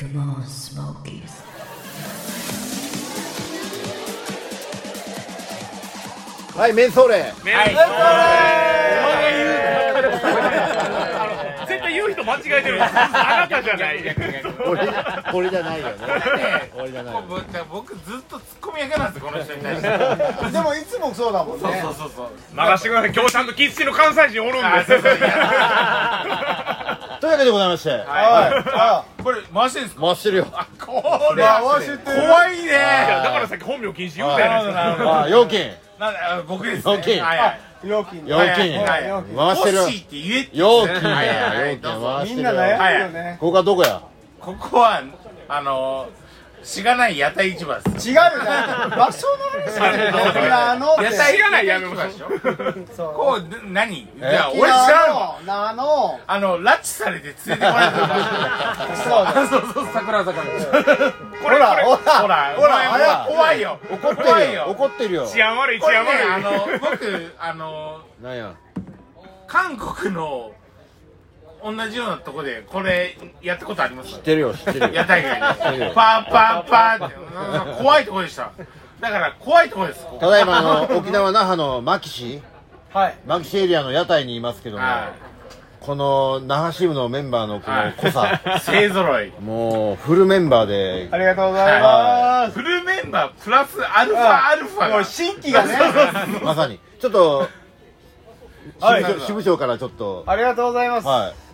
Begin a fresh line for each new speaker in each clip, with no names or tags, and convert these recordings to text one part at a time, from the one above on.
Come on, Smokies.
はいメンソーレ
メン絶対言う人間違えてる。あなたじゃない
俺俺じゃないよ。ね俺じゃないよ。
僕僕ずっと突っ込み上げなんですこの人に対して
でもいつもそうだもんね
そうそうそう
任してください今日ちゃんと喫茶の関西人おるんです
あそうそう
というわけでございまして。
はい。あ
これ回してるんですか？
回してるよ。
これ。
回してる。
怖いね。
い。やだからさっき本名禁止言うたやないですか。
あ料金。
なんだあ僕です
料金。
はいはい。
料金
料
はい
金
はい。
料金。
回してる
欲しいって言えって
料金
はいはい
だよ料金回してる
みんな悩むよね
ここはどこや？
ここはあのしがない屋台市場です
違うよね場所の話だよ。沖縄のって
屋台
しがないやめましょ。う
市場でしょ。
そう。
こうな何？い
え
や俺知らん。わ
沖縄の。
あの拉致されて連れてこられた
そうだ
そうそう桜坂に
ほらほら。
ほら
ほら
怖いよ。
怒ってるよ。
怖いよ。
怒ってるよ。
治安悪い
これね
治安悪い。
あの僕あの
なんや。
韓国の同じようなとこでこれやったことあります？
知ってるよ知ってるよ。
屋台街
てるよ。
でパーパーパーってうん怖いとこでした。だから怖いとこですここ。
ただいまあの沖縄那覇の牧師。
はい。
牧師エリアの屋台にいますけども
は
この那覇支部のメンバーのこの濃さ。
い勢ぞろい。
もうフルメンバーで。
ありがとうございます。
フルメンバープラスアルファアルファが。
もう新規がね。
まさに。ちょっと
はい。
支部長支部長からちょっと。
ありがとうございます。
はい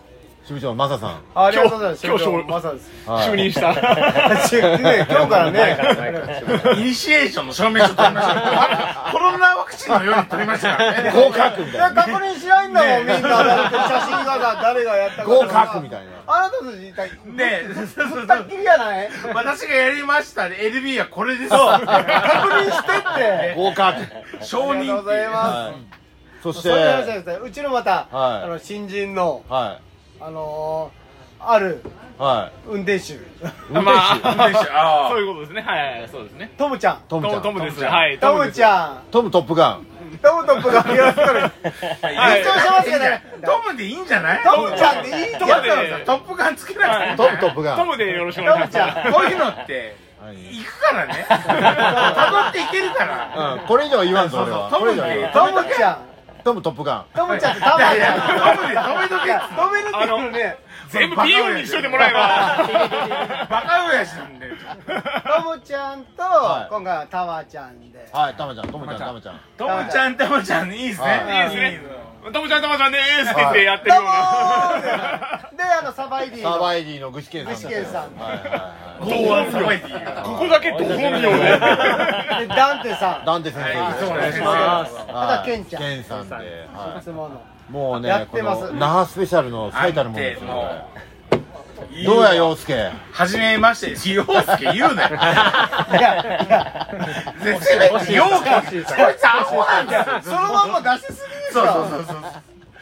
支部長マサさん。
ありがとうございます。
今日今日
まさです。
はい。
就任した。
ね今日からね。
イニシエーションの証明書取りました。コロナワクチンのように取りましたからね。
合格み
い
たいな。
や確認しないんだもんみんな。だって写真がさ誰がやったか
合格みたいな。
あなたたち一体
ね
ふったっきりやない？
私がやりましたで LB はこれです。
確認してって。
合格。
承
ありがとうござい
認
ま
はい。そし
す
て。
そういう話ですねうちのまた
はい。
あの新人の
は
あのーある
い。は
運転手。
まあ
あ
そういうことですね。はいそうですね。
トムちゃん。
トムちゃん
トムですはい
トムちゃん。
トムトップガン。
トムトップがよろしくお願い
あ
緊 張してますけどね。
トムでいいんじゃない？
トムちゃんでいい？ってやつなのさ
トップガンつけなくてい
トムトップガン。
トムでよろしくお願いします。
トムちゃん。
こういうのって
はい。
行くからね。辿っていけるから。
うん。これ以上は言わんぞ俺は。
そうそう
これ以上は言わん
トムちゃん
トムトップガン。
トムちゃんってタマ
いやいや
ちゃん
トムで止めとけ
止めるって言うね
全部ピーヨンにしといてもらえば。
バカ親父なんで。
トムちゃんと
はい。
今回はタマちゃんで。
はいタマちゃんトムちゃんタマちゃん。
トムちゃん。トムちゃんいいですね。
はい。
いいですねトムちゃんトムちゃんでーす。って言ってやってるような。
ー。であのサバイディの。
サバイディの具志堅さん。
具志堅さん。
はいはいは
どうはさばい。ていいよ
ここだけどう見ようね。
でダンテさん。
いダンテ先生
はい
です
そうお願いし
ます。
はい。
あとケンちゃん。
ケンさんではい。
も
うねこ
やってます。
の那覇スペシャルの最たるものですよ。
も
これどうや陽介？
はじめまして。陽介言うなよ。
いやいや。
絶対陽介こいつアホなんだよ。
そのまんま出しすぎでし
そう
ょ
そうそうそう。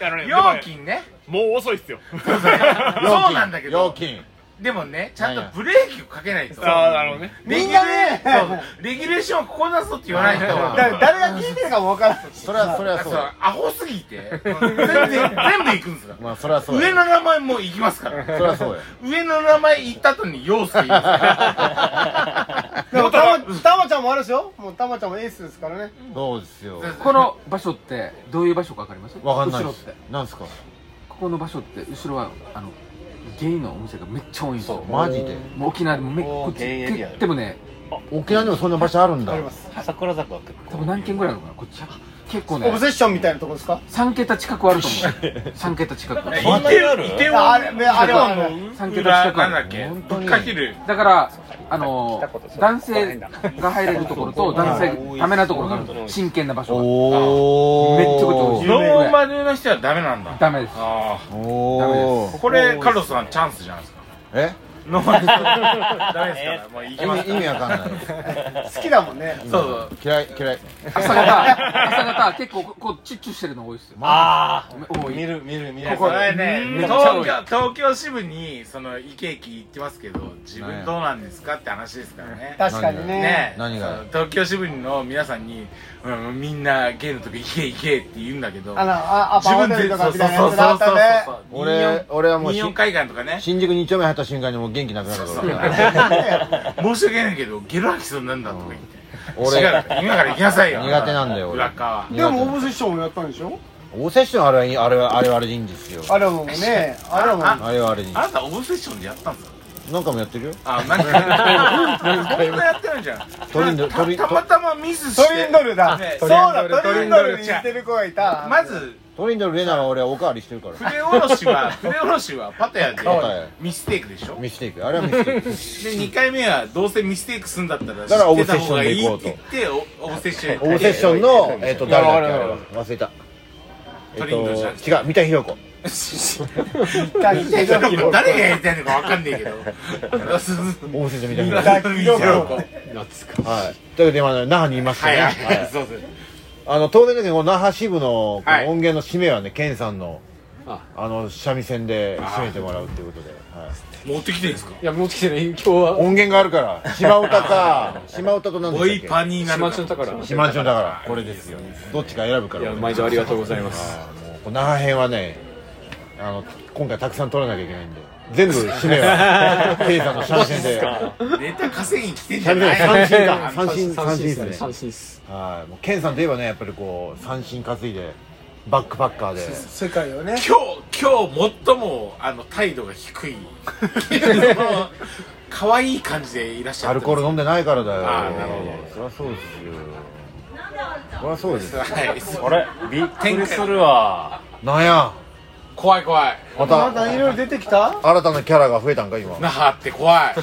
あのね
料金ね。
もう遅いっすよ。
そうなんだけど。
料金
でもねちゃんとブレーキをかけないと。
ああなるほどね。
みんなね。
そうレギュレーションはここだぞって言わないと。
だから誰が聞いてるかも分からない
それはそれはそう。
アホすぎて全然全部行くんですよ。
まあそれはそう
上の名前も行きますから。
それはそうや。
上の名前言った後に陽介言いますから
でもタマタマちゃんもあるでしょもうタマちゃんもエースですからね。
そうですよ。
この場所ってどういう場所か分かります？
わかんないです。
後ろって。
なんすか？
ここの場所って後ろはあのゲイのお店がめっちゃ多いんですよ。
マジで。
もう沖縄でもめこっち
ゲイエリア
で。もね
沖縄にもそんな場所あるんだ。
あります。
桜坂は結
多分何軒ぐらいあるのかなこっち結構
オ
ね
ブセッションみたいなとこですか
？3桁近くあると思う。3桁近く。
イテウイテウ
あれねあれはね
3桁
裏
近くある。
なんだっけ？
本当に
ぶっかける。
だからあのー男性が入れるところと男性ダメなところがある。真剣な場所が
おお
めっちゃこと多い。
ノーマルな人はダメなんだ。
ダメです。
あ
おお
あこれカルロスさんチャンスじゃないですか。
え？
ノーマルダメですからもう行
意
きます
味意味わかんない。
好きだもんね。
そうそう。
嫌い嫌い。
朝方朝方結構こうチュッチュしてるの多いですよ。
あ
多い。
見る見る見る。
ここれね
めっちゃ多い。
東京東京支部にそのイケイケ行ってますけど自分どうなんですかって話ですからね。
確かにね。
ね。
何が
東京支部の皆さんに、うん、みんなゲイのとこ行け行けって言うんだけど。
あのあアパホテルとかみたいなやつがあったね。
俺俺はもうし
日本海岸とかね。
新宿2丁目入った瞬間にもう元気なくなるから。
申し訳ないけどゲロ吐きそうになんだとか言って。
俺
違う。今から行きなさいよ。
苦手なんだよ俺。
でもオブセッションもやったんでしょ？
オブセッションあれはあれはあれはあれでいいんですよ。
あれはもうねあれはもう。
あ
あれはあれでいい
あなたオブセッションでやったんですか？
なんかもやってるよ。
あなんか。そんなやってないじゃん。
トリンドトリ
たまたまミスして。
トリンドルだ。
ね。
そうだトリンドルに似てる子がいた。
まず
トリンドルレナは俺はおかわりしてるから。
筆下ろしは 筆下ろしはパタヤでミステイクでしょ？
ミステイク。あれはミステイク。
で2回目はどうせミステイクすんだったら
だからオブセッションで
って言ってオオブセッション
オブセッションのえっと誰だっけ忘れた。えっ
トリンドルじゃなく
と違う三田寛子
誰がやりたいのかわかんねえけど。
オブセッション三田
みん
寛
な見ちゃう。
子はいとい。うわけで今那覇にいますね
はい。そうです
あの当然だけど那覇支部の音源の締めはね健さんのあ。の三味線で締めてもらうっていうことで。はい。
持ってきてるんですか？
いや持ってきてない。今日は。
音源があるから。島唄か。島唄と何で
ボイ
したっ
パになる
島中だから。
け島町だから。これですよ。どっちか選ぶか
いや
ら
毎度ありがとうございます。
あーもうこの那覇編はねあの今回たくさん取らなきゃいけないんで。全部締めは ケイさんの三味線で
ネタ稼ぎに来てんじゃ
三
ない
振か。三振三振ですね。
三振っす
はい。もうケンさんといえばねやっぱりこう三振担いでバックパッカーで。
世界をね。
今日今日最もあの態度が低い。可愛い感じでいらっしゃ
ア
る
ルコール飲んでないからだよ。
あーなるほ
そりゃそうですよ。そりゃそうですよ。
はい。
あれ？びっくりするわ。
なんや？
怖い怖い。
ま
ま
た
だいろいろ出てきた？
新たなキャラが増えたんか今。
那覇って怖い。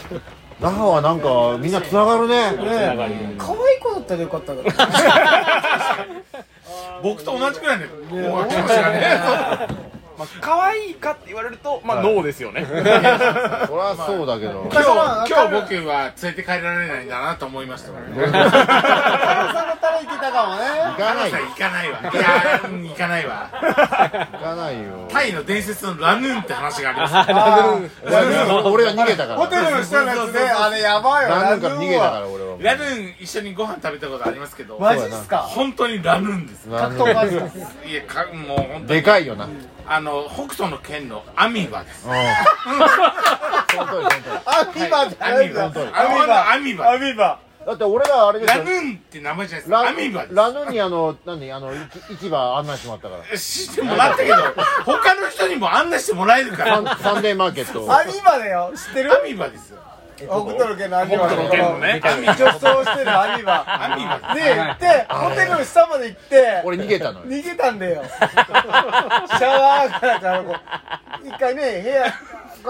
那覇はなんかみんなつながるね。
ね可愛い子だったらよかったから
僕と同じくらいの怖い気持ちがね。
まあ可愛いかって言われるとまあノーですよね。
そりゃそうだけど。
今日今日僕は連れて帰られないんだなと思いましたから
さんだったらいけたかもね。
行かない。よ
行かないわ。いやうん行かないわ。
行かないよ。
タイの伝説のラヌーンって話があります。
あ
俺は逃げたから
ホテルの下のやつねあれやばいよ
何年から逃げたから俺は
ラヌーン一緒にご飯食べたことありますけど
マジっすか？
本当にラヌーンです。
格闘家ですか？
いやかもう本当に。
でかいよな。うん
あの北斗の剣のアミバです。
アミバ
アミバ。
アミバ。
アミバ
だって俺らあれですよ
ラヌーンって名前じゃないです
ラ
アミバです。
ラヌにあの何あの市市場案内してもらったから。
知ってもらったけど他の人にも案内してもらえるから。
サンサンデーマーケット。
アミバだよ。知ってる？
アミバですよ
北斗の拳のアミバ
北斗の拳のね
女装してるアミバ
アミバ
で行ってホテルの下まで行って
俺逃げたのよ。
逃げたんだよ。シャワーからからこう一回ね部屋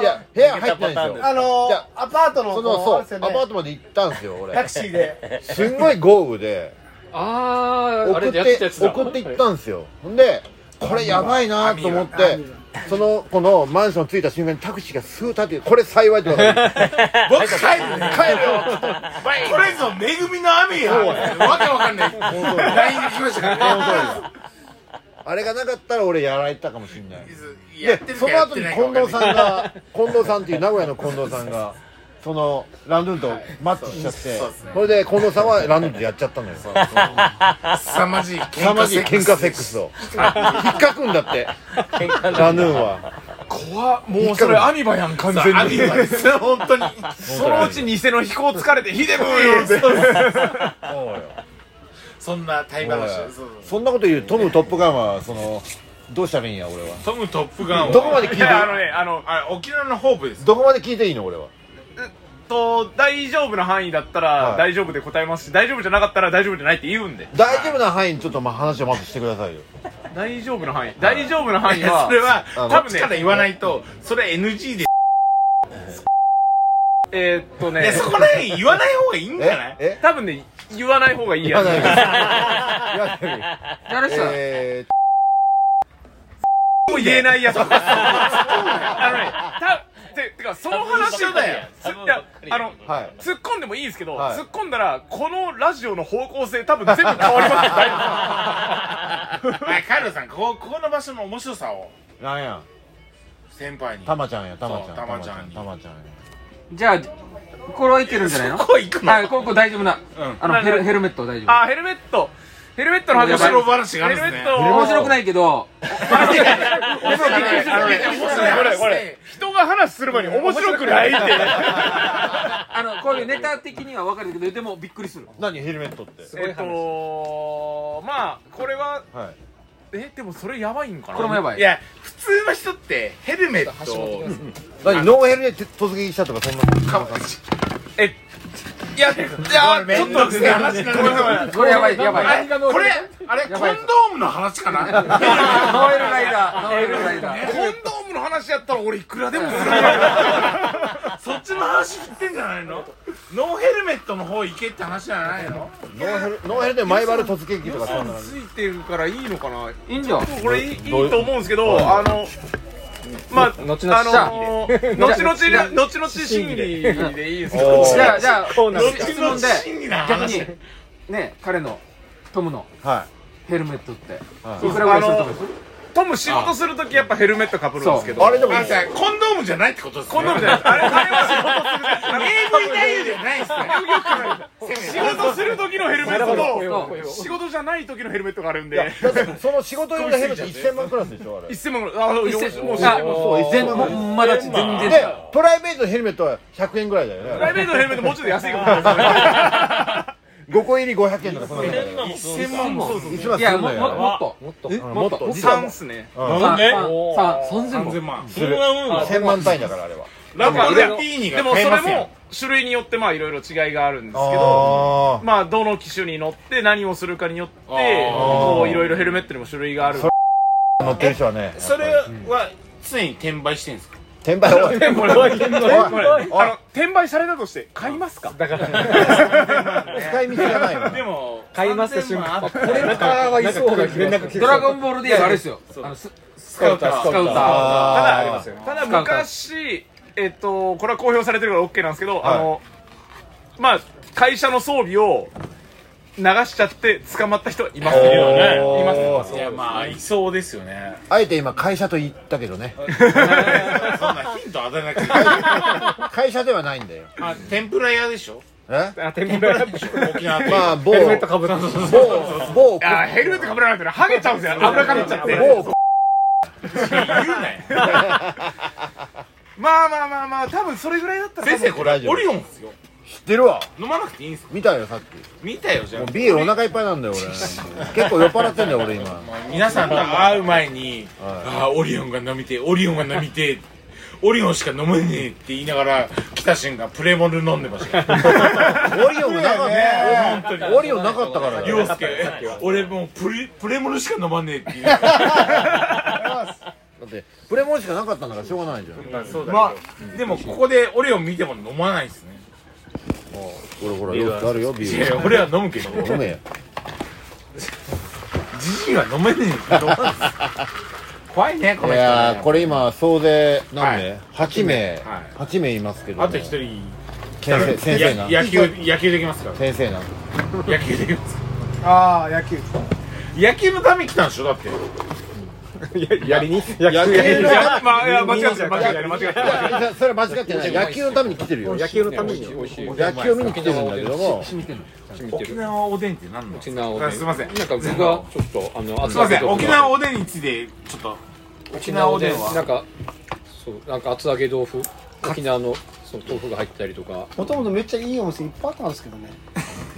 いや部屋入ってないんですよ。
あの
じゃ
アパートの
その
こ
そうアパートまで行ったんですよ俺。
タクシーで。す
んごい豪雨で。
あああれ
送っ
でやってたやつだ。
送って行ったんですよ。ほんでこれやばいなと思ってそのこのマンション着いた瞬間にタクシーがスー立ってこれ幸いって分か。る
僕帰るね帰るよ。これぞ恵みの雨や。わけわかんない。LINE で来ましたからね。
あれがなかったら俺やられてたかもしれない。でその後に近藤さん
ん
が近藤さんっていう名古屋の近藤さんがそのランドゥンとマッチしちゃって。
そうですね。
それで近藤さんはランドゥンとやっちゃったのよ。
凄まじい喧
凄ま
嘩
じい喧嘩セックスを。引っかくんだって。ラヌーンは。
怖っ。もうそれアミバやん完全
アミ
に
バ。ですよ本当に。
そのうち偽の飛行疲れてヒデブーって
そうよ。
そんなタイ話そうそう
そんなこと言うトム・トップガンはそのどうしたらいいんや俺は。
トムトップガンを。
どこまで聞いて
いやあのねあの
あれ沖縄のホープです。
どこまで聞いていいの俺は？
と大丈夫な範囲だった
はい。
ら大丈夫で答えますし大丈夫じゃなかったら大丈夫じゃないって言うんで。
大丈夫な範囲にちょっとまあ話をまずしてくださいよ。
大丈夫な範囲。大丈夫な範囲は
それは
あの
こっちから言わないとそれ NG で。
えーっと
ね
ね
そこら辺言わない方がいいんじゃない？
え？
多分ね言わない方がいいやつ。
言わないです言わないえ
もう言えないやつ。あのねたててかその話を
だよ
ついやあの
ーはい。
突っ込んでもいいんですけど、
はい。
突っ込んだらこのラジオの方向性多分全部変わります。よ大丈
はい カイロさんここここの場所の面白さを。
なんや？
先輩に。
たまちゃんやたまちゃん。
そうたまちゃんに。
たまちゃんや。
じゃあこれはいけるんじゃないの？
そこ行くの？
はいこれこれ大丈夫な、
うん。
あのヘルヘルメット大丈夫
夫。あヘルメットヘルメットの話。
面白話があるんですね。
ヘルメット。
面白くないけど。
これこれ人が話する前に面白くないって。
あのこういうネタ的には分かるけどでもびっくりする。
何ヘルメットって？
えっとまあこれは
はい。
えでもそれやばいんかな？
これもやばい。
いや普通の人ってヘルメット。を
何ノーヘルで突撃したとかそんな。
か
えいやいやちょっとですね話ごめんなさい
これやばいやばい。
あれこれあれコンドームの話かな？
ノーエルライダー。ノーエルライダー。
コンドームの話やったら俺いくらでもする
そっちの話振ってんじゃないの？ノーヘルメットの方行けって話じゃないの？
ノーヘルノーヘルで前原突撃とかそんなの。
ついてるからいいのかな？い
いんじゃん
これいいいいと思うんですけどあのまあ
後々
あの後々で。後々 審議でいいです
じゃあじゃあ
そうなん
質問で
真理な
逆
話。
にね彼のトムの
は
ヘルメットって。
はい。
いくらぐらいすると思います？
トム仕事するときやっぱヘルメットかぶるんですけど。
あれでも
あじゃあコンドームじゃないってことですね。
コンドームじゃない。あれあれは仕事する
AV 男優じゃない。ですね
仕事する時のヘルメットと仕事じゃない時のヘルメットがあるんで。
その仕事用のヘルメット1000万クラスでしょあれ。
1000万ぐらい。あもうます
そう1000万。
もうまだ全然。
でプライベートのヘルメットは100円ぐらいだよね。
プライベートのヘルメットもうちょっと安いかもしれない
5個入り500円とかそんなの
1000万も
1万す
いやもっと。もっと。
うんもっと。
3っすね。
なんで
三。千
3000万。
する1000万単位だからあれは。
でもそれ
買えますよ。
も種類によってまあいろいろ違いがあるんですけど
あ
まあどの機種に乗って何をするかによって
あー。
こういろいろヘルメットにも種類がある。
あ乗ってる人はね
それは常に転売してんですか？
転売
転売されたとして買いますか？
だから。
使い道がないわ。
でも
買います瞬間。
3000万あった
これかはいそうな気がする
ドラゴンボールであれですよ。あのス
スカウター。
スカウター。
ただ
あります
よ。
ただ昔えっとこれは公表されてるから OK なんですけど、あのまあ会社の装備を流しちゃって捕まった人はいます
お
ね。
ー。
います
いやまあいそうですよね。
あえて今会社と言ったけどね。
そんなヒント与えなくていい。
会社ではないんだよ。
あ天ぷら屋でしょ？
え？
あ天ぷら屋でしょ？
沖縄
まあ某。
ヘルメットかぶらん
某某。
いやヘルメットかぶらないとねハゲちゃうんですよ。油かぶっちゃって。
某。
言うなよ。
まあまあまあまあ多分それぐらいだったら
先生これオリオンですよ
知ってるわ。
飲まなくていいんですか？
見たよさっき。
見たよじゃあ。
もうビールお腹いっぱいなんだよ俺。結構酔っ払ってんだよ俺今。
皆さんと会う前に「
は
ああオリオンが飲みてえオリオンが飲みてえ」オリオンしか飲めねえって言いながら来た瞬間プレモル飲んでました。よ
オリオンがなかった。オリオンなかったから。だよ
陽介俺もうプレプレモルしか飲まねえって言いながら
だってプレモルしかなかったんだからしょうがないじゃん。
そうだまあでもここでオリオン見ても飲まないですね
ほらほら洋服あるよビ
い
ー
や俺は飲むけど。
ル飲めよ。
じじいは飲めねえ。ってどうなんですか怖いねこ
い
の人
やーこれ今総勢何名？
はい。
8名。
はい。
8名いますけど
あと一人
先生先生な。
や野球野球できますから。
先生な
野球できます。
ああ野球。
野球のために来たんでしょだって
やりに？野球
野球
やりに
いやまあいや間違ってる間違ってる間違ってる。
いやそれ間違ってない。野球のために。来てるよ。
野球のために。
野球を見に来てるんだけども。
沖縄おでんって何の
沖縄おでん。
すいません。
なんか僕がちょっとあの
ません。沖縄おでんについてちょっと。
沖縄おでん
は。
なんかそうなんか厚揚げ豆腐。沖縄のその豆腐が入ってたりとか。
もともとめっちゃいいお店いっぱいあったんですけどね。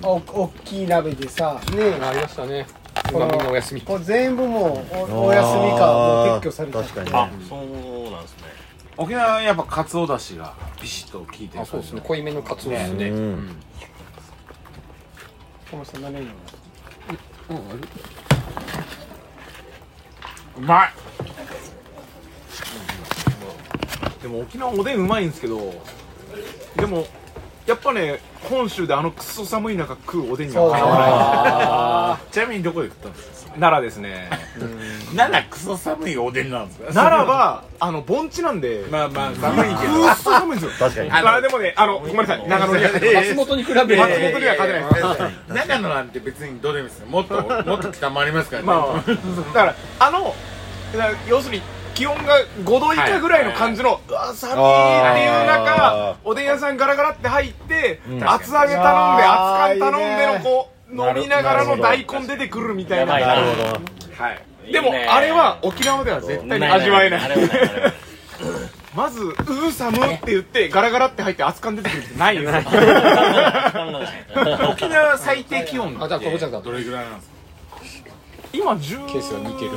お大きい鍋でさ。ね
ありましたね今みんなお休み。
これ全部もうおお休みかもう撤去されちゃって
確かに。ね
そうなんですね。沖縄はやっぱカツオだしがビシッと効いてる
あそうですね。濃いめのカツオですね。
うん。
この人何年
うまい
でも沖縄おでんうまいんですけどでもやっぱね本州であのクソ寒い中食うおでんにはかなわない。
ちなみにどこで食ったんですか？
奈良ですね
奈良クソ寒いおでんなんですか？
奈良はあの盆地なんで
まあまあ寒いけど。
くっそ寒いんですよ。
確かに。
あでもねあのごめんなさい。長野には
松本に比べ
松
て
本には勝てない。です
長野なんて別にどうでもいいですよもっともっと北もありますからね、
まあ、だからあの要するに気温が5度以下ぐらいの感じの、うわ寒いっていう
あ
中
ー。
おでん屋さんガラガラって入って、
ん。
厚揚げ頼んで厚缶頼んでのこう
飲みながらの大根出てくるみたいな。
なるほど。
はい。でもあれは沖縄では絶対に味わえない。まず「うーさむ」って言ってガラガラって入って熱燗出てくるってないよ。沖縄最低気温
あじゃあここじゃな
どれぐらいなんですか？今10
ケースが似てる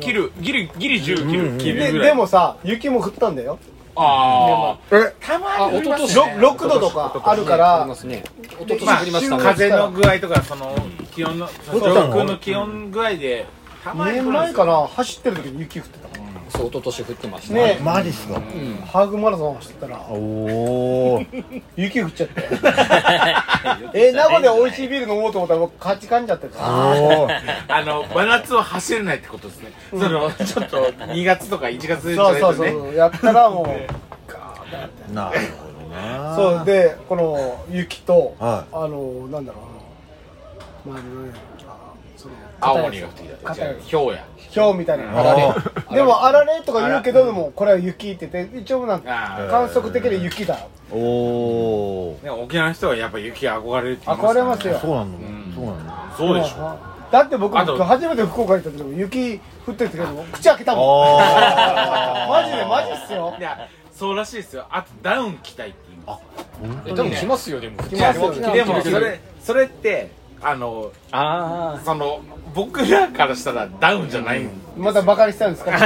切るギリギリ10切る切る
で
ぐらい。
でもさ雪も降ったんだよ。
あ
たま
あ一昨年
ろ6度とかあるから
ありますね。一昨年降りましたね。
風の具合とかその気温の上空の気温具合でた
2年前かな？走ってる時に雪降ってた
そう一昨年降ってました
ね。
マジっすか。
ハーフマラソン走ってたら
おお
雪降っちゃって。え名古屋で美味しいビール飲もうと思ったらカチカンじゃってた。
お
あの真夏は走れないってことですね。そのちょっと2月とか1月で
そうそうそ
ね。
うやったらもう
なるほどな
そう。でこの雪と、
は
あのなんだろうあのまあ何やろ。あその
青森が降ってきた。
硬い
ひょうや
ひょうみたいな。のあられでもあられとか言うけどでもこれは雪って言って一応なんか観測的で雪だ。
おお
ね沖縄の人はやっぱ雪憧れるって言い
憧れますよ。
そうなんそうなんだ。
そうでしょ。
だって僕初めて福岡行った時も雪降ってる時も口開けたもん。
あ
マジでマジっすよ。
いやそうらしいですよ。あとダウン着たいって言います。
え多分来ますよでも。
来ますよ。
でもそれそれってあの
あ
その僕らからしたらダウンじゃない。ん
またバカにしたんですか？ま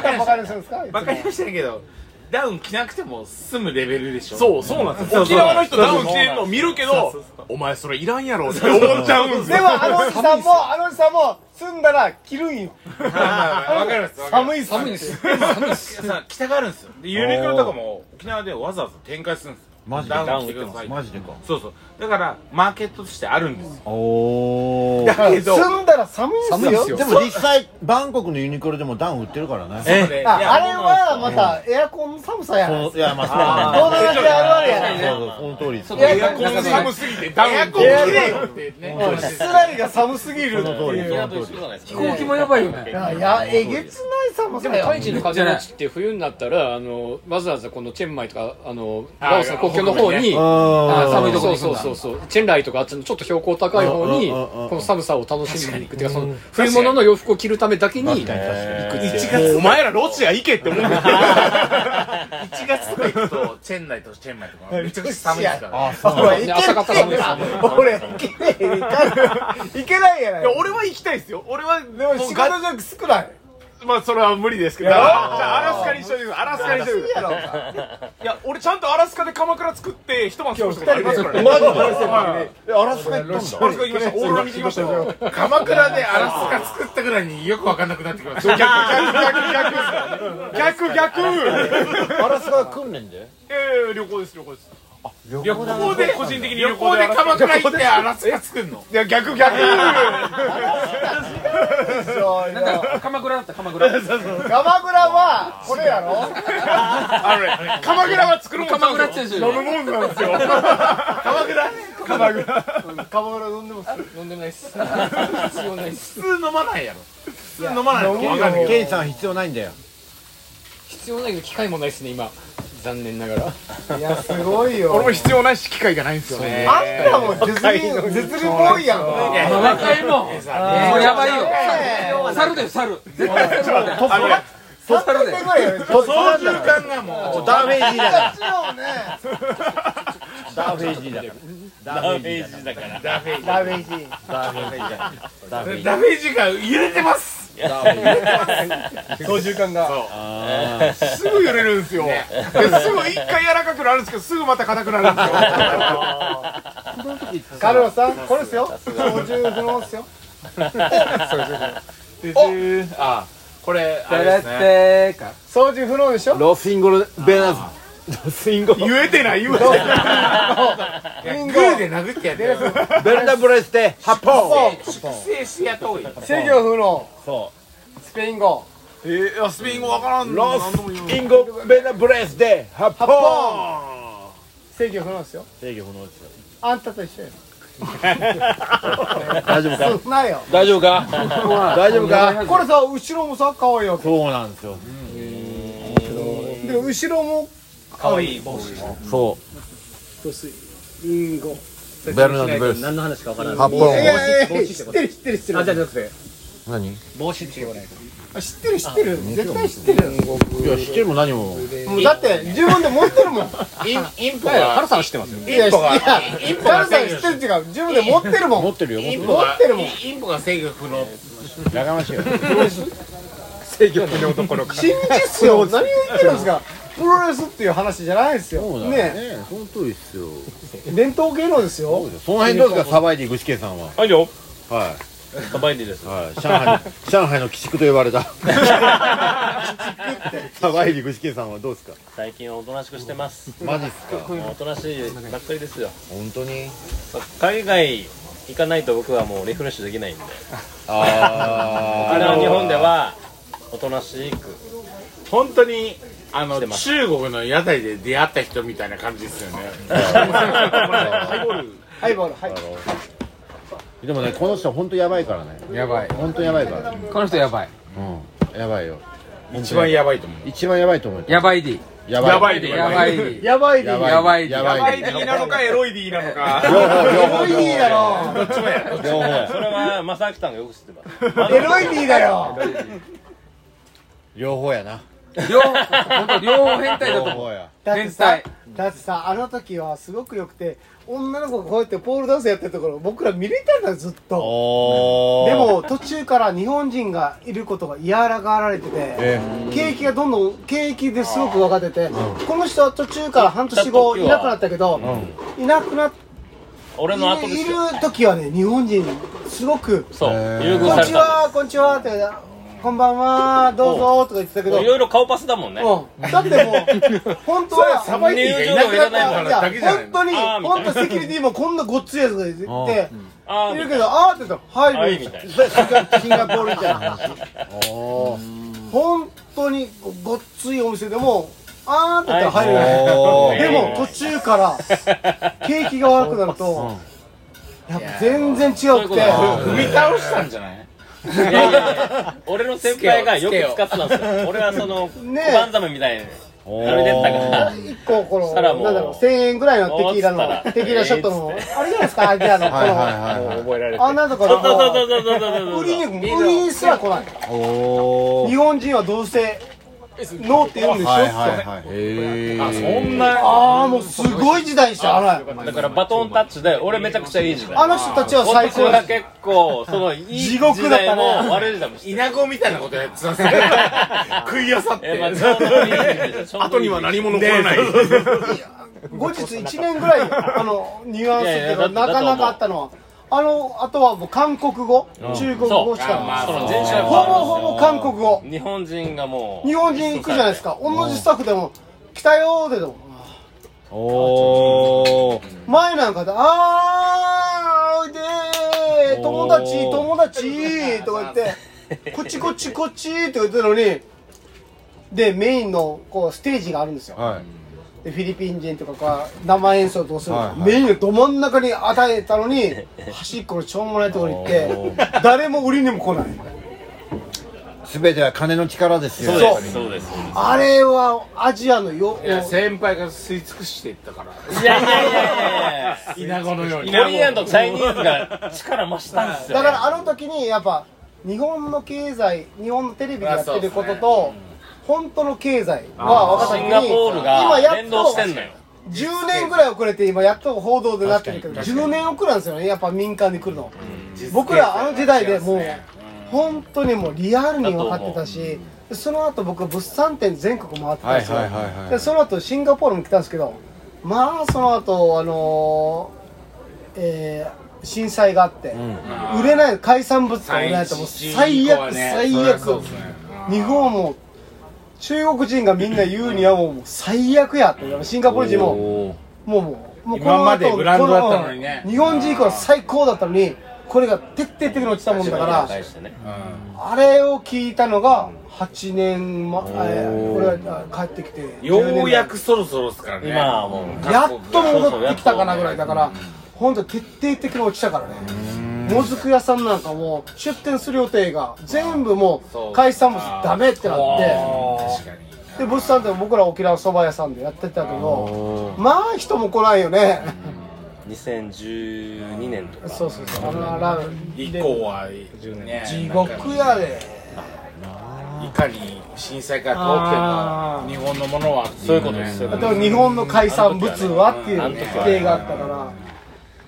たバカにするんですか？
バカにはしてないけどダウン着なくても済むレベルでしょ。
そうそうなんですよ。沖縄の人ダウン着てるの見るけどお前それいらんやろって思っちゃうんですよ。
でもあのおじさんもあのおじさんも住んだら着るんよ。
わかります
寒いっす
寒いです。
さ着たがるんですよ。でユニクロとかも沖縄でわざわざ展開するんですよ
マジで。
ダウン着てください。
マジでか。
そうそう。だからマーケットとしてあるんですよ。
おお
だけど
住んだら寒いっすよ。
でも実際バンコクのユニクロでもダウン売ってるからね。
そうね。
ああれはまたエアコンの寒さや
そう。いやまあそうなんだ
どうだけあるあるやね
そうそうその通り。です
いや
エアコン寒すぎてダウン。着れよってね。
室内が寒すぎるって
その通り
いう。
その通り。
飛行機もやばいよね。
いやいやえげつない寒さよ
でもタイ人の風の地って冬になったらあのわざわざこのチェンマイとかあのラオスの国境の方に
あ
寒いとこ
そうそうそうそう。チェンライとかあっちのちょっと標高高い方にこの寒さを楽しみに行く。っていうかその冬物の洋服を着るためだけに行くって
お前らロシア行けって思うんだよ。
1月とか行くとチェンナイとチェンマイとかめちゃくちゃ寒いですから
あそう
俺
ね朝方寒いですよね。
俺行けない行けないやない。
いや俺は行きたいですよ。俺は
でも仕事じゃ少ない？
まあそれは無理ですけど。じゃあアラスカにしといてください。アラスカにしといてください。いや俺ちゃんとアラスカで鎌倉作って一晩過ごしたことありますからね。
マジで。えアラスカ行ったんだ。
アラスカ行きました。オーロラ見てきましたよ
鎌倉でアラスカ作ったぐらいによくわかんなくなってきました
逆逆逆逆。
アラスカ訓練で？
ええ旅行です旅行です
旅行で
個人的に
旅行で鎌倉行ってアラスカ作るの？
いや逆逆。
なんか鎌倉だった鎌倉。
鎌倉はこれやろ？
あのね鎌倉は作るもん
鎌
うん
倉って
ですよ飲むもんなんですよ。
鎌倉？鎌倉。飲んでます。
飲んでないっす。必要ないっす。
普通飲まないやろ。普通飲まない。
ケイさん必要ないんだよ。
必要ないけど機会もないっすね今残念ながら。
いやすごいよ。
俺も必要ないし機会がないんですよね。
あんたも絶倫絶倫ボーイやん。
若いもんもうやばいよ猿だよ猿絶対猿だよ
あのね
3年ぐらいやる
と
操縦感がもう
ダーフェイジーだダーフェイジーだダーフェイジーだから
ダ
メージ
ダーフェイジージー
ダフェイ時間揺れてます
操縦感が。
あ
すぐ揺れるんですよ。ですぐ一回柔らかくなるんですけどすぐまた硬くなるんですよ。
カルロスさんこれですよ。操縦不能ですよ。
であこれあれですね。
操縦不能でしょ？
ーロスインゴルベナズ。ロスインゴ
言えてない言えてない
グーで殴ってやってよ。
ベルダブレステ八方。
粛清しやとい
制御不能。
そ
スペイン語
えー、スペイン語わからん
うロスインゴベルダブレステ八
八
方。
制御不能ですよ。
制御不能ですよ。
あんたと一緒や
大丈夫か？大丈夫か？大丈夫か？
これさ後ろもさ可愛いわけ。
そうなんですよ。
で後ろも
かわいい帽子。
そ
ロスインゴ
ベルナード・ベルス
何の話かわからない。
発
いやい
砲
やいや知ってる知ってる知ってる
あじゃなくて
何？い
帽子って言わない
あ知ってる知ってる。絶対知ってる。
や知ってるも何も。
もうだって自分で持ってるもん。
インインポが。
原さんは知ってますよ。
いやいや
インポが
インポが知ってるっていうか自分で持ってるもん。
持ってるよ持ってる
もん。
インポが制御不能。
やかましいよ。
制御不能どころか。
真実っすよ。何を言ってるんですか？プロレスっていう話じゃないですよ。
そうだよ
ね。
ね。その通りっすよ。
伝統芸能ですよ。
その辺どうですかサバイディ具志堅さんは？
はいよ。
はい。
サバイディです。
はい、上海の 上海の鬼畜と呼ばれた。サバイディ具志堅さんはどうですか？
最近はおとなしくしてます。
マジっすか？
もうおとなしいばっかりですよ。
本当に？
海外行かないと僕はもうリフレッシュできないんで。
あ
沖縄日本ではおとなしく。
本当にあの中国の屋台で出会った人みたいな感じですよね。
ハイボール。はい
ーでもねこの人本当やばいからね。
やばい。
本当やばいから。
この人やばい。
うん。やばいよ。
一番やばいと思う。
一番やばいと思う。
やばいで。
やばい。
やばいで。
やばいで。
やばいで。
やばい。
やばい
や
やば
ばい
いディなのかエロいディなのか
両方両方
エロいディだろ
両方や
それは正明さんがよく知ってます
エロいディだよ
両方やな
両本当両方変態だと思う。
だってさ
変態。
だってさあの時はすごく良くて女の子がこうやってポールダンスやってるところ僕ら見れたんだずっと。
おー。
でも途中から日本人がいることが嫌らがられてて
え
景気がどんどん景気ですごく分かってて、この人は途中から半年後いなくなったけど、いなくなっ
俺の後
いる
ですよ。
時はね日本人すごく
そう。
へー「
こんにち
優遇された
はこんにちは」って「こんばんはどうぞ」とか言ってたけど。
いろいろ顔パスだもんね。
うん、だってもう本当は
サバイティがいなくなったからだけじゃない
本当に本当セキュリティもこんなごっついやつがいているけど「あー」って言ったら「
は
はいい」
みたいな
シンガポールみたいな話
本当にごっついお店でも「あー」って言ったら入れ
おー
ないでも途中から景気が悪くなるとやっぱ全然違
そう
くて
踏み倒したんじゃない
いやいやいや俺の先輩がよく使ってたんですよ。俺はその小
ね
判ザメみたいにあれでったから。
一個この
したらもう
なんだろう1000円ぐらいのテキーラ
おーっつったら。
のテキーラショットのあれじゃないですかアジアのこ
はいはい
の
はいはい。
覚えられて
あんなとこ
そうそうそう
ろ
そうそうそうそう。
売りに売りにすら来ない。
お
日本人はどうせノーって言うんでしょ
はいはいはいへ
あそん
な。
な
ああもうすごい時代でしたあれ
だからバトンタッチで俺めちゃくちゃいい時代。
あの人たちは最高。
が
です
結構そのいい
地獄だったね。
時代も悪い時代もして
稲子みたいなことやってたんですよ。食いあさって
後には何も残らない。
後日1年ぐらいあのニュアンスっていうかなかなかあったのはあのあとはもう韓国語中国語しか。
その前週
ほぼほぼ韓国語。
日本人がもう
日本人行くじゃないですか。同じスタッフでも「来たよ」でも。
おー。
前なんかで「あーおいでー友達友達」とか言って「こっちこっちこっち」って言ってたのにでメインのこうステージがあるんですよ。
はい
でフィリピン人とかが生演奏どうする
はいはい。
メインのど真ん中に与えたのに 端っこのちょうもないところに行って誰も売りにも来ない。
全ては金の力ですよ。
そう。ですそうです
あれはアジアのよ
いや先輩が吸い尽くしていったから。
いやいやいやいやいや。
稲子のように。
コリアンとチャイニーズが力増したんですよ。
だからあの時にやっぱ日本の経済日本のテレビでやってることと、本当の経済は分かった時
シンガポー
に
ルが
今やっ
連動
と
してんのよ。
10年ぐらい遅れて今やっと報道でなってるけど10年遅れなんですよね。やっぱ民間に来るの、僕らあの時代でもう本当にもうリアルに分かってたしでその後僕物産展全国回ってたんですよ、
はいはいはいはい。
でその後シンガポールも来たんですけどまあその後あのーえー震災があって、売れない海産物が売れないともう最悪最悪。日本も中国人がみんな言うにはもう最悪やってシンガポール人ももうもうもうこの後
今までブランドだったのにね。
日本人以降最高だったのにこれが徹底的に落ちたもんだからあれを聞いたのが8年前俺が帰ってきて
よ
10年
うやくそろそろですからね。
今はもう
やっと戻ってきたかなぐらいだから本当徹底的に落ちたからね。もずく屋さんなんかも出店する予定が全部もう海産物ダメってなってで物産展も僕ら沖縄そば屋さんでやってたけどまあ人も来ないよね。
2012年とか。
そうそうそうあのラーメン
以降はね
地獄やで。
いかに震災から
あ
遠くても日本のものは
そういうことですそういう
あ
こと
日本の海産物はっていう規定があったから。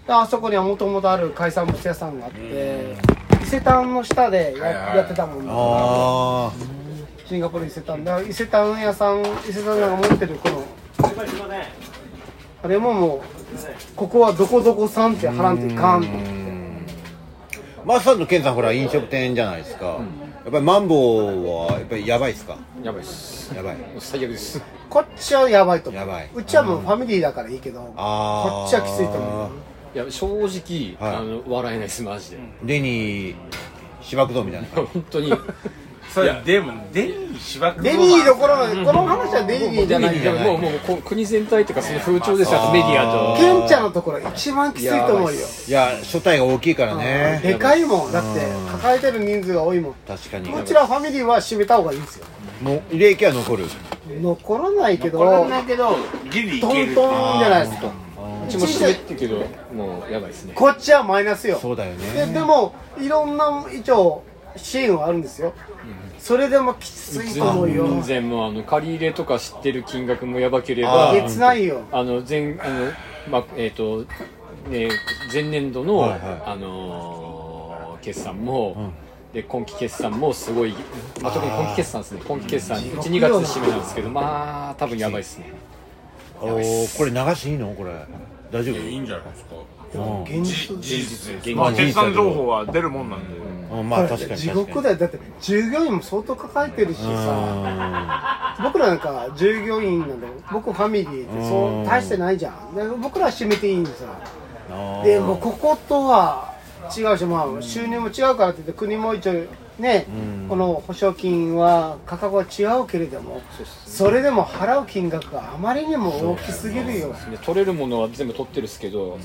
であそこにはもともとある海産物屋さんがあって伊勢丹の下でや,、やってたもんね。
あ
シンガポール伊勢丹だ。伊勢丹屋さん伊勢丹が持ってるこの。あれももうここはどこどこさんって貼らんといかんと思って。
あマスターとケンさんほら飲食店じゃないですか、やっぱりマンボウはやっぱりやばいですか？
やばいっす。
やばい。
最悪です。
こっちはやばいと思う。
やばい。う
ちはもうファミリーだからいいけど、こっちはきついと思う。
いや正直、
はい。
あの笑えないですマジで。
デニー芝生道みたいな。
本当に
それでもデニー芝生
デニーどころのこの話はデニーじゃないんだよ
もうもうこう国全体っていうかその風潮ですよ。あとメディアと。
ケンちゃんのところ一番きついと思うよ。
いや所帯が大きいからね。
でかいもん。だって抱えてる人数が多いもん。
確かに。
こちらファミリーは閉めた方がいいんですよ。
もう利益は残る。
残らないけど
これだけどギリい
トン
ける。
トンじゃないですか。
うちも閉めってるけどもうやばいですね。
こっちはマイナスよ。
そうだよ
で
ね
でもいろんな一応支援はあるんですよ。それでもきついと思うよ。
全然もうあの借り入れとか知ってる金額もやばければ
えげつないよ。
あの前あのまあえっ、とね前年度の、
はいはい。
あのー決算も、で今期決算もすごい、まあ、特に今期決算ですね。今期決算1、2月で締めなんですけどまあ多分やばいですね。
おーこれ流していいの？これ。大丈夫？
いいんじゃないですか。
うん。
現実。
事実
まあ決算情報は出るもんなんで、
うんまあ確かに
地獄だよ。だって従業員も相当抱えてるしさ。僕らなんか従業員なんだよ。僕ファミリーってそう大してないじゃん。で僕らは閉めていいんですよ
うん
でもこことは違うし、まあ、収入も違うからって言って国も一応ね、この保証金は価格は違うけれどもそれでも払う金額があまりにも大きすぎるよ。
で取れるものは全部取ってるっすけど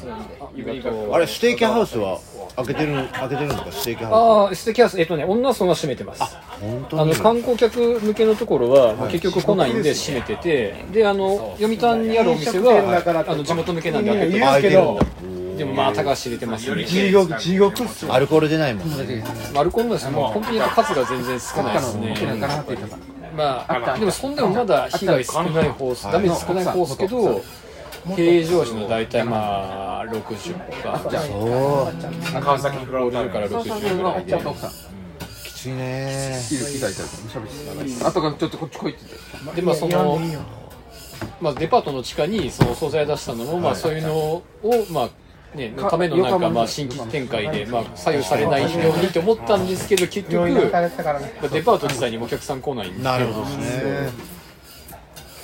あれステーキハウスは開けてる開けてるんですかステーキハウ
ああステーキハウスえっとね女はそんな閉めてます。
ス本当
あの
に
観光客向けのところは結局来ないんで閉めてて。であの読谷にあるお店はあの地元向けなんで開けて
言
ま
うけど。
すでもまあ高橋入れてますね。
地獄地獄っすよ
アルコール出ないもんね。
マルコンのです。もう本当に数が全然少ないですね。まあでもそんでもまだ被害少ない方ダメージ少ない方っすけど平常時の大体まあ60か
そう。
川崎フラワー
50から60ぐらいで
奥さん
きついね
あとがちょっとこっち来いって言って。
でまあそのまあデパートの地下にその惣菜出したのもまあそういうのをまあね、のためのなんかまあ新規展開でまあ左右されないようにと思ったんですけど結局デパート自体にもお客さん来ないんで。
なるほどですね。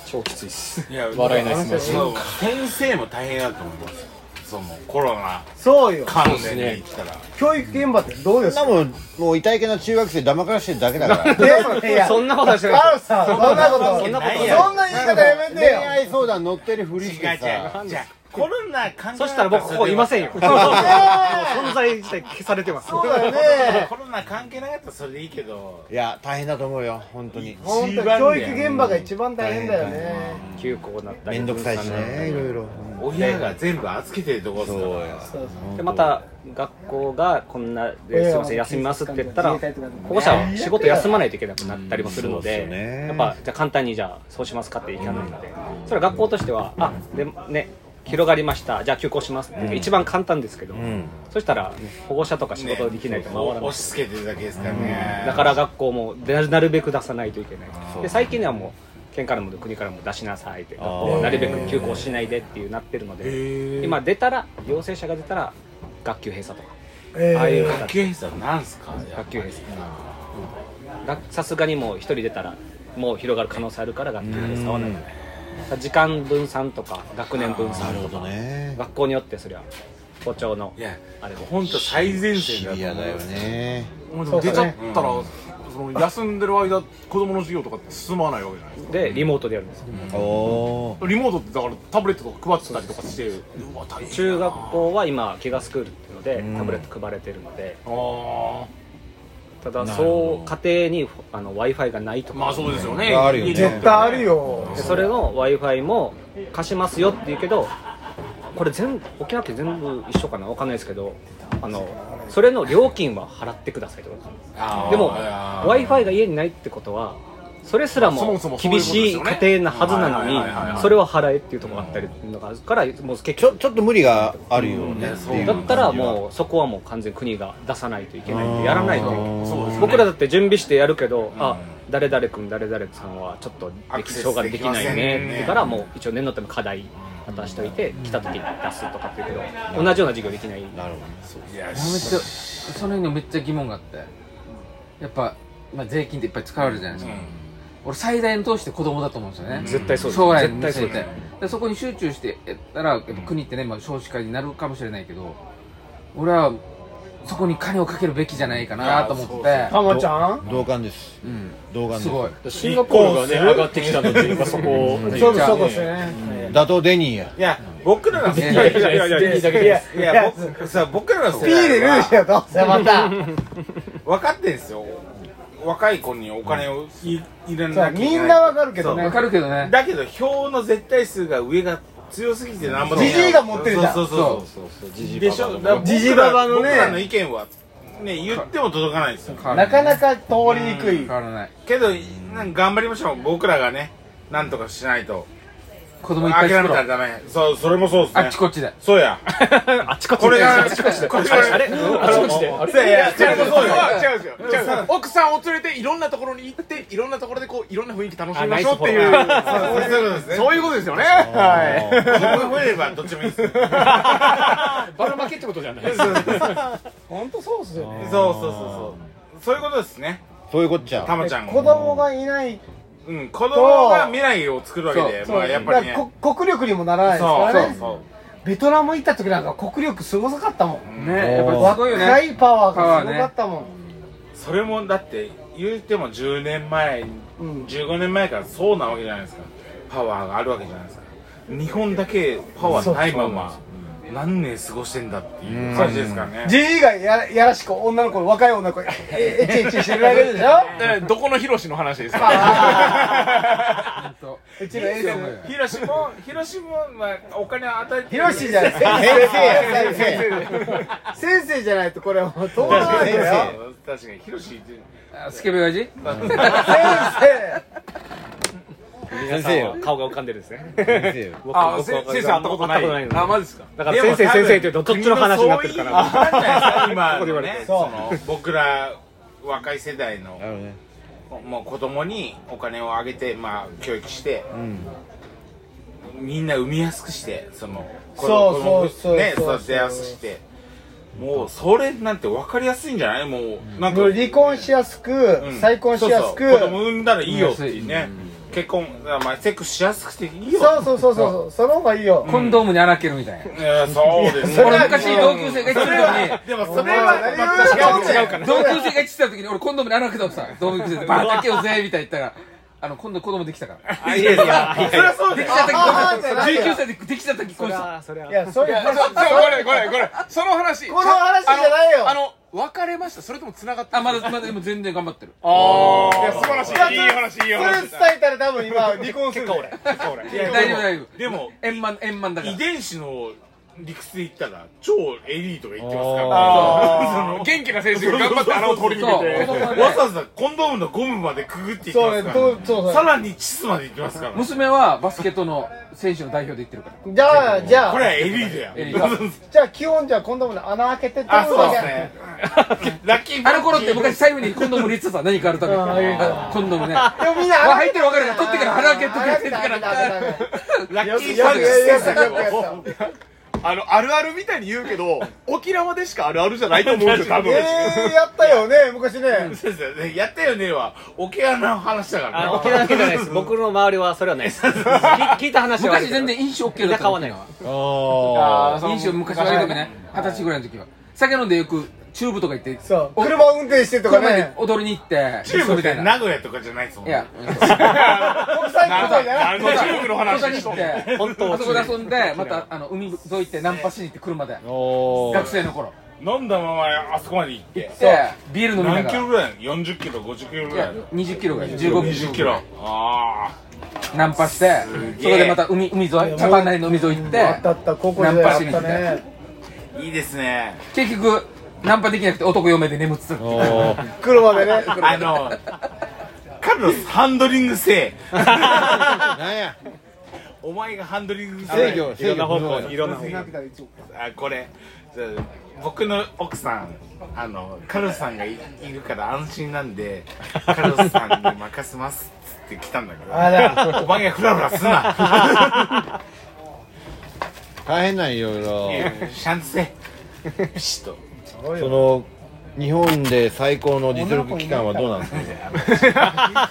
超きついっす。
いや
笑えないっすマジで
そう先生も大変だと思いますそのコロナ
そうよ。
関連に来たら。
教育現場ってどうですか？
もんもう痛いけな中学生騙からしてるだけだから。
いや
そんなことはしてない。
あるさそんなこと。
そんなこと
ない
そんな言い方やめて
恋
よ
愛相談乗ってるふりして
違う違う。
さ
じゃあコロナ関係
そしたら僕ここいませんよ。
ね。
存在自体消されてます。
そうだよね。
コロナ関係なかったらそれでいいけど。
いや大変だと思うよ本当に。
本当に教育現場が一番大変だよね。
休校になったり
めんどくさいしねいろいろ。
親が全部預けてるとこですから
そうや
そうそう。
でまた学校がこんなですいません休みますって言ったら保護者は仕事休まないといけなくなったりもするのでやっぱじゃあ簡単にじゃあそうしますかっていかないので。それは学校としてはあでね広がりました。じゃあ休校します。っていう一番簡単ですけど、
ん。
そしたら、ね保護者とか仕事できないと回らない、
押し付けてるだけですからね。
だから学校もななるべく出さないといけない。で最近ではもう県からも国からも出しなさいって学校なるべく休校しないでっていうなってるので今出たら陽性者が出たら学級閉鎖とか。
え
ああいう
学級閉鎖なんすか？
学級閉鎖。がさすがにもう一人出たらもう広がる可能性あるから学級閉鎖はない時間分散とか学年分散とか。
どね。
学校によってそりゃ校長の
いや
あれで。
本当最前線だ
だよね。
出ちゃったら、その休んでる間子供の授業とかって進まないわけじゃないですか。
でリモートでやるんですよ。
おー。
リモートってだからタブレットとか配ってたりとかして
中学校は今飢餓スクールっていうのでタブレット配れてるので。
あ
ただそう家庭にあの w i f i がないとか、
あまあそうですよね。
あるよね。
絶対あるよ。
でそれの w i f i も貸しますよって言うけどこれ全部沖縄県全部一緒かな？わかんないですけどあのそれの料金は払ってくださいとか。でも
あ
w i f i が家にないってことはそれすらも厳しい家庭なはずなのにそれは払えっていうところがあったりのがあるからもう結
ちょちょっと無理があるよねっていう
だったらもうそこはもう完全に国が出さないといけないんでやらないと。いけない
そうですね。
僕らだって準備してやるけど、あ誰々君誰々さんはちょっと障害できないねって言うからもう一応念のため課題渡しておいて来た時に出すとかっていうけど同じような授業できない。
なるほ
いや
めっちゃその辺にめっちゃ疑問があって。やっぱ、まあ、税金っていっぱい使われるじゃないですか、俺最大の通して子供だと思うんですよね。
絶対そうです。
将来に
対そう
絶対でそこに集中してやったらやっぱ国ってね、まあ、少子化になるかもしれないけど俺はそこに金をかけるべきじゃないかなと思って。
たまちゃん？
同感です。
うん。
同感です。
すごい。
シンガポールがね上がってきたのって今そこ。を
そうそうそうです。ね
打倒デニーや。
いや僕らが
いやいやいやいや。いやいや
僕さ僕らの世代は
ピーでルーシャとまた
分かってんですよ若い子にお金をい入れ
そう
なきゃい。けない
みんなわかるけどね。
わかるけどね。
だけど票の絶対数が上が強すぎてなんぼ
ジジイが持ってるじゃん。
そうそうそうでしょ？だから僕ら
ジジババのね
僕らの意見はね言っても届かないですよ。
なかなか通りにくい。
変わらない。
けどなんか頑張りましょう。僕らがねなんとかしないと
子供いっぱい
諦
作ろう。
めたらダメ。そうそれもそうですね。
あっちこっちで。
そうや。
あちこち
これが
あちこちで。
こ
あれ？あちこちで。あれ
そうやいやそれもそうよ。
違うんですよ違うんですよ奥さんを連れていろん。なところに行っていろんなところでこういろんな雰囲気楽しみましょうっていう。
そういうことですね。
そういうことですよね。はい。
子供が増えればどっちもいいです。そ う
バラ負けってことじゃない。
本当そうっすよね。
そうそうそうそう。いうことですね。
そういうこっちゃ。
たまちゃん。
子供がいない
うん子供が未来を作るわけでまあやっぱりね。
国力にもならないです
そう
からね。
そうそ
ベトナム行った時なんか国力すごかったもん。
ねやっぱすごいよね。
若いパワーがすごかったもん。
うそれもだって言っても10年前
うん。
15年前からそうなわけじゃないですか。パワーがあるわけじゃないですか。日本だけパワーないまま何年過ごしてんだっていう感じですからね。
ジジイがややらしく女の子若い女の子えエチエチしてるだけでしょ
えどこのヒロシの話ですか
うちのエース
ヒロシもヒロシもまあお金を与えて
ヒロシじゃない先生や先生先生じゃないとこれはもう通らないよ
確かにヒロシ
スケベ親父
先
皆さんは顔が浮かんでるんですね。
先生よ。
僕
あ
僕
先生会ったことない。
会ったの
マジですか？
だから先生先生って言うとどっちの話になってるかな
国のそういうなんじゃないですか今
ここで言われて。
のねその僕ら若い世代の
なるほどね。
もう子供にお金をあげてまあ教育して
うん。
みんな産みやすくしてその子
そうそうそう
ね
そう。
育てやすくして。もうそれなんて分かりやすいんじゃない？もうなんか。
離婚しやすく
うん。
再婚しやすく。
そうそう。子供産んだらいいよっていうね結婚まあセックスしやすくていいよ。
そうそうそうそうその方がいいよ。
コンドームに荒けるみたいな。い
やそうです
それは
俺昔同級生が言ってた時に。
でもそれは
違う違うか
同級生が言ってた時に俺コンドームに穴開けたのさ同級生でバーかけようぜみたいに言ったらあの今度子供できたから。
いやいやいや。
それはそうです
できた時
あーじゃないよ。
19歳でできた時
そ
婚した
れは。それは。い
やそういう
いやそそうこれこれこれその話。
この話じゃないよ。
あのあの別れました。それとも繋がった
あまだまだでも全然頑張ってる。
ああいや素晴らしいいい話いい
それ
話
伝えたら多分今離婚する俺。
いや大丈夫大丈夫
でも
円満円満だから。
遺伝子の理屈で言ったら超エリートが言ってますから
あー。元気な先生が頑張って穴を通り抜けて
わざわざコンドームのゴムまでくぐっていって
そうね
ますか
そうそう。
らさらにチスまで行ってますから。
娘はバスケットの選手の代表で言ってるから。
じゃあじゃあ。
これはエリートや。
エリー
じゃあ基本じゃあ今度も穴開けてって
あそう。ですねラッキー
あの頃って昔最後にコンドーム入れてたさ何かあるためコンドームね。
でもみんな
わ入ってる。分かる。から取ってから。腹開けとけって言ってから
ラッキーパンチ
やったよくやった
あのあるあるみたいに言うけど 沖縄でしかあるあるじゃないと思うんですよ多分。
えー、やったよね昔ね。
そうですよねやったよねは。沖縄の話だからね
あ沖縄だけじゃないです。僕の周りはそれはないです。聞 聞いた話はある
昔
けど。
全然飲酒 OK だった
田舎はない
あ
飲酒昔悪い時ね。二十歳ぐらいの時は。酒飲んでよくチューブとか行って
そう。車運転してとかね。
踊りに行って
チームって
みたいな。
名古屋とかじゃないですもん
いや。
国際交際じゃな
何の中国の話。
小に行って
本当
あそこで遊んでまたあの海沿い行ってナンパしに行って車で。
お
学生の頃。
飲んだままあそこまで行って。
でビール飲みながら。
何キロぐらい40キロ50キロぐらい
いや20キロぐらい。15
20キロ。ああ
ナンパしてそこでまた海海沿いチャパンなりの海沿い行って
あったあった高校時代あったね。
いいですね。
結局ナンパできなくて男嫁で眠ってたっていう
おー。
車でね。
あのカルロスハンドリングせえ
なんや。
お前がハンドリングせ
制
え
御制御。不能や
いろんな方向
あこれ。じゃあ僕の奥さんあのカルロスさんがいいるから安心なんでカルロスさんに任せますっつって来たんだけど。
あら。
お前がフラフラすな。
大変なんいろいろ。
シャンとせ。えピシッと
その日本で最高の実力機関はどうなんですか？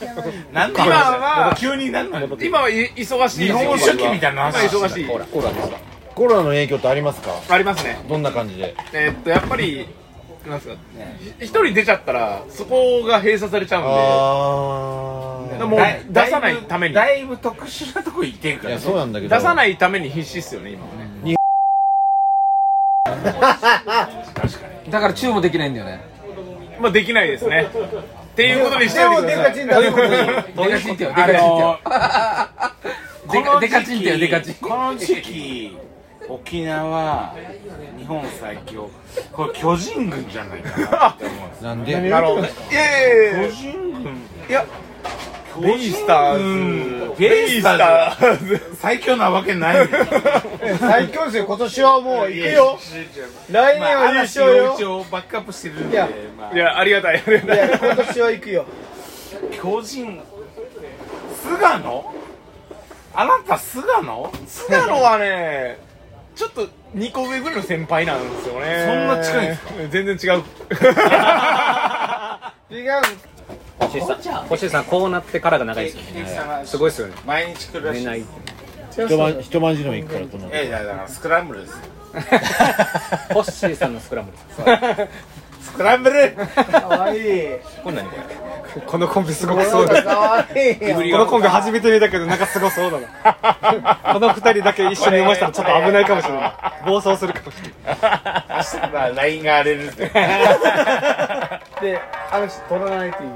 なんで
今は
急になんなの
今はい忙しい
日本書紀みたいな
今
話
忙しい。
コロナの影響ってありますか？
ありますね。
どんな感じで？
えーっとやっぱりなんですか一人出ちゃったらそこが閉鎖されちゃうん
あ
でもう出さないために。
だいぶ特殊なとこ行ってるから
あいやそうなんだけど。
出さないために必死っすよね今はね
だからチューもできないんだよね。
まあできないですね。っていうことにして
で
おいてください。
もデカチンだ
デカチンってよ。デカチンってよデカデカチンってよ。デカチン
この時期沖縄日本最強。これ巨人軍じゃないかなって思うんです
なんで？
なるほどいやいやいや。
巨人軍。
いやベイスターズ。
ベイスターズ。
ズ
最強なわけない。
最強ですよ。今年はもう行くよ。来年は優
嵐
勝よ。
を一応バックアップしてるんで
いや
まあ。
いやありがたいありがたい。
いや今年は行くよ。
巨人菅野？あなた菅野？
菅野はねちょっと2個上ぐらいの先輩なんですよね。
そんな近いんです
か？全然違う
違う
星さん星さんこうなってからが長いですよね。すごいですよね
毎日来るらしい
寝ない
一晩一晩行くからと思う
いやいやだからスクランブルですよ
ホッシーさんのスクランブル
クランブル
かわいい。
こんなにこれ
このコンビすごくそうだ。
かわいい
このコンビ初めて見たけどなんかすごそうだな。この二人だけ一緒にいましたらちょっと危ないかもしれない。暴走するかもしれない。
明日から LINE が荒れるって
であの人取らないといい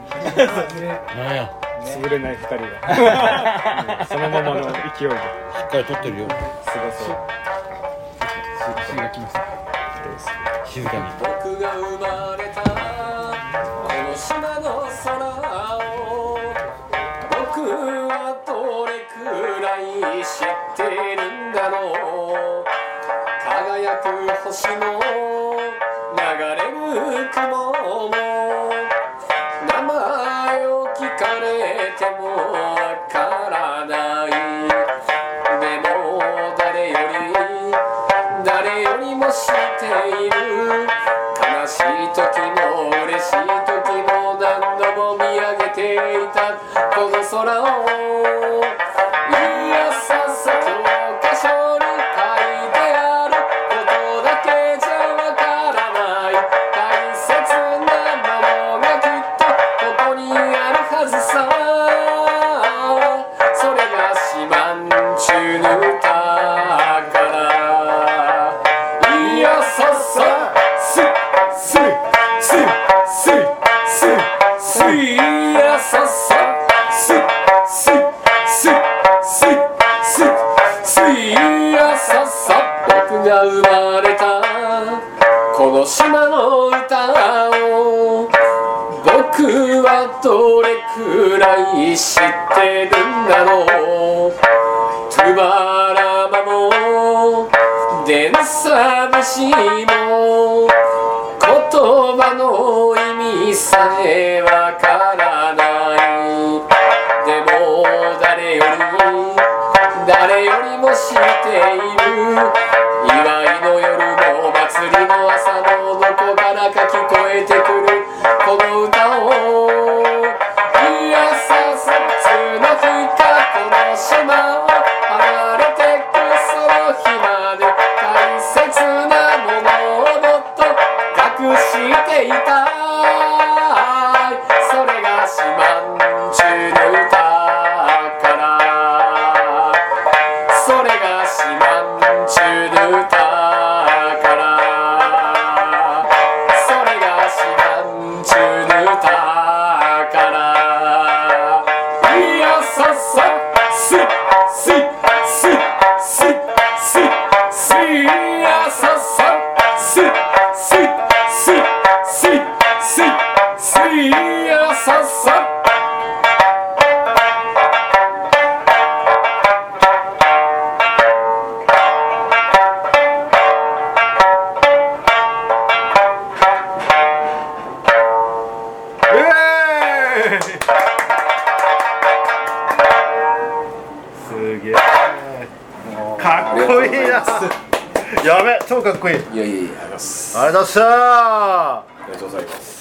なんや？
潰れない二人が。そのままの勢いで。
しっかり撮ってるよ。
すごそう。
静かに
星も流れる雲も名前を聞かれてもわからない。でも誰より誰よりも知っている。悲しいりが
とうございま
した。
ありがとうございます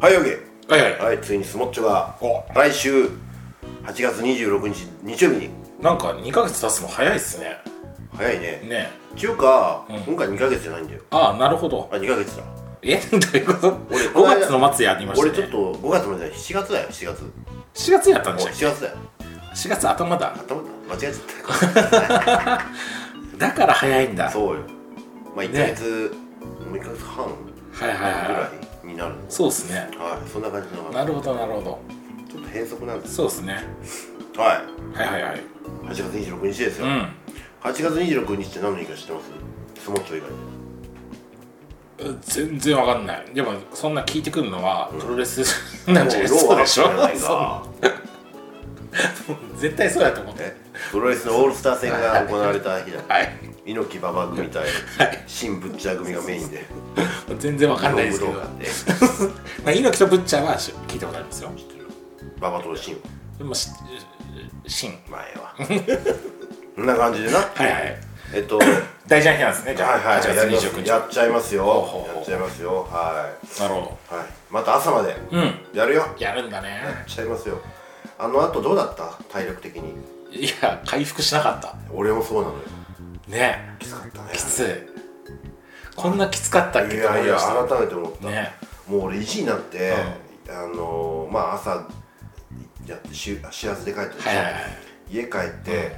はい、オッケー。
はいはい。
はい、ついにスモッチョが来週8月26日日曜日に
なんか2ヶ月経つの早いっすね
早いね。
ね
っていうか、
うん
今回2ヶ月じゃないんだよ。
ああなるほど
あ、2ヶ月だ。
え？どういうこと？
俺
5月の末やりましたね
俺ちょっと5月まで7月だよ、7月。
4月やったんで
もう
したっ
7月だよ。
け4月頭だ
頭だ。間違えちゃっ
だから早いんだ
た。そうよ。まあ1ヶ月、もう1ヶ月半
はいはい
ぐら
はい
いになる。
そうですね
はい、そんな感じの。
なるほどなるほど
ちょっと変則なんです。
そうですね
はい。
はいはいはい
8月26日ですよ。
うん。
8月26日って何の日か知ってます？スモッチョ以外。で。
全然わかんない。でもそんな聞いてくるのはプロレスなんじゃない？そうでしょ？絶対そうやと思って。
えプロレスのオールスター戦が行われた日だ。
はい。
猪木馬場組対新ブッチャー組がメインで。
全然わかんないですけど。まあ猪木とブッチャーはし聞いたことありますよ。
馬場と新。
でもしシン。
前は。こんな感じでな。
はいはい。
えっと。
大事な日なんですねじゃあ。
はいはい。
8
やりま
月29日。
すやっちゃいますよ。やっちゃいますよ。は
なるほ
いはい。また朝まで。
どうん。
やるよ。やっ
やるんだね。
ちゃいますよ。あの後どうだった？体力的に。
いや回復しなかった。
俺もそうなのよ。
ね。
きつかったね。
きつい。こんなきつかったっけ？
いやいや改めて思った、
ね。
もう俺1時になって、あのまあ朝やってし知らせで帰って、
はいはいはい。
家帰って、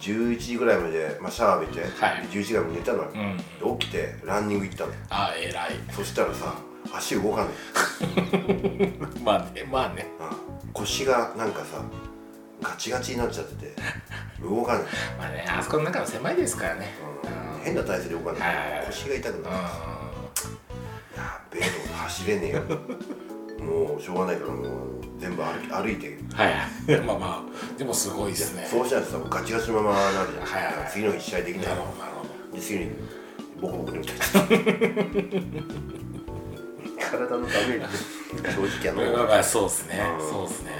11時ぐらいまで、まあ、シャワー浴びて、
はい。
11時ぐらいまで寝たのよ、
うん。
で起きてランニング行ったの。
ああ偉い。
そしたらさ足動かない、
まあねまあね。
うん。腰がなんかさガチガチになっちゃってて動かない、
まあねあそこの中は狭いですからね。
うん。変な体勢で動かない、
はいはいはい。
腰が痛くなる、
う
やべえ走れねえよもうしょうがないからもう全部歩き歩いて。
んはい。まあまあでもすごいですね。
そうしないとさガチガチのままなるじゃん、
はいはい。はい
次の日試合できない。
なるほどなるほど。
で次にボコボコに打たれた 体のダメージ正直あの。
まあまあそうですね。
うん。
そうですね。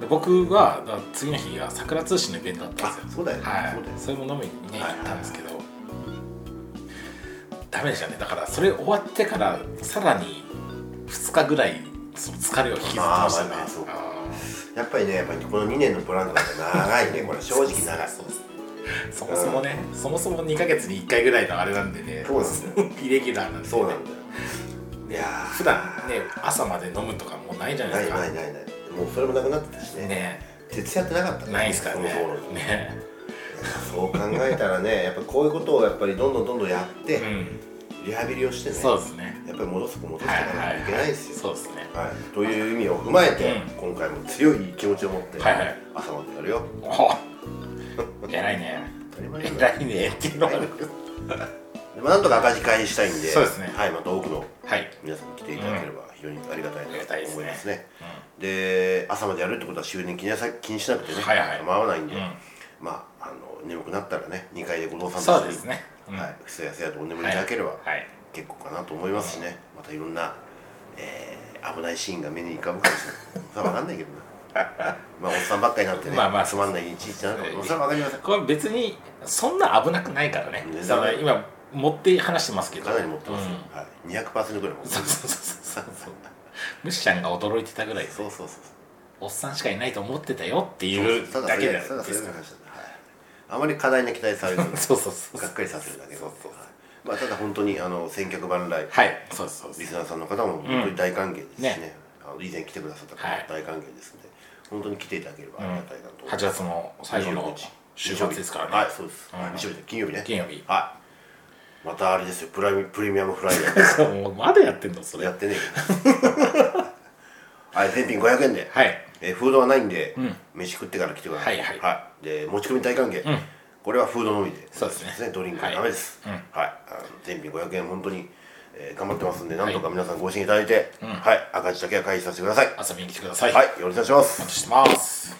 で僕は次の日が桜通信のイベントだったんですよ。
あそうだよね。
はい。
そうだよ
それも飲みにね
はい
行ったんですけどダメでしたね。だからそれ終わってからさらに2日ぐらいその疲れを引きずってましたね。
まあまあそうか。
あ
やっぱりねやっぱりこの2年のブランドだって長いねこれ正直長い。
そもそもね、そもそも2ヶ月に1回ぐらいのあれなんでね。
そうなんだよ。
イレギュラーなんで、ね、
そうなんだよ。いやー。
普段ね朝まで飲むとかもうないじゃない
ない
ですか。
ないないないもうそれもなくなってたしね。
ね。
徹夜ってなかった
ないですからね。
そもそも
ね。
そう考えたらねやっぱこういうことをやっぱりどんどんどんどんやって、
うん
リハビリをしてね
そうですね。
やっぱり戻す戻していかないといけないですよ、
そうですね。
はい、という意味を踏まえて、今回も強い気持ちを持って、朝までやるよ。
お 偉いね。偉いねっていうのが
でまあなんとか赤字会にしたいんで
そうですね。
はい、また多くの
はい。
皆さんに来ていただければ非常にありがたい
ありがたいですね。
なと思いますね。で朝までやるってことは終電気にさ気にしなくてね、
はいはい。
構わないんで、
うん。
まああの眠くなったらね2階で後藤さん
そう
と
ですねうん。
はい、やせやとお眠りい。ただければ、
はい。
結構かなと思いますしね、またいろんな、えー危ないシーンが目に浮かぶかもしれない。分かんないけどな。まあおっさんばっかりになってね、
まあまあ
つまんない一日になるかもそれは分かりません
これ別にそんな危なくないからね。
ね
だから今持って話してますけど。
かなり持ってますよ、
うん。
はい、200%ぐらい持ってます。
そうそうそうそうそう。ムッシャンが驚いてたぐらい
そうそうそう
おっさんしかいないと思ってたよってい
そうだ
けで
ただそあまり過大な期待されると
そうそうそう
がっかりさせるだけそうそうまあ、ただ本当にあの千客万来、
はい。そうですそう。です
リスナーさんの方も本当に大歓迎ですしね,、
ね。
あの以前来てくださった方
はい。
も大歓迎ですので、本当に来ていただければありがたいなと思います、
8月の最後の
26日
週末ですからね。
はいそうです、
うん。
日曜日で金曜日ね。
金曜日。
はい。またあれですよ。プラミプレミアムフライデー。
まだやってんのそれ。
やってねえはい全品500円で、
はい
えーフードはないんで、
うん。
飯食ってから来てください。
はいはい。
で持ち込み大歓迎、
うん。
これはフードのみで。
そうですね。
ドリンクは
はい。
ダメです。
うん。
はい、あの全品500円本当に、えー頑張ってますんでなんとか皆さんご支援いただいて、
うん。
はい。赤字だけは回避させてください。
遊びに来てください。
はい。よろしくお願いします。
お待ちしてます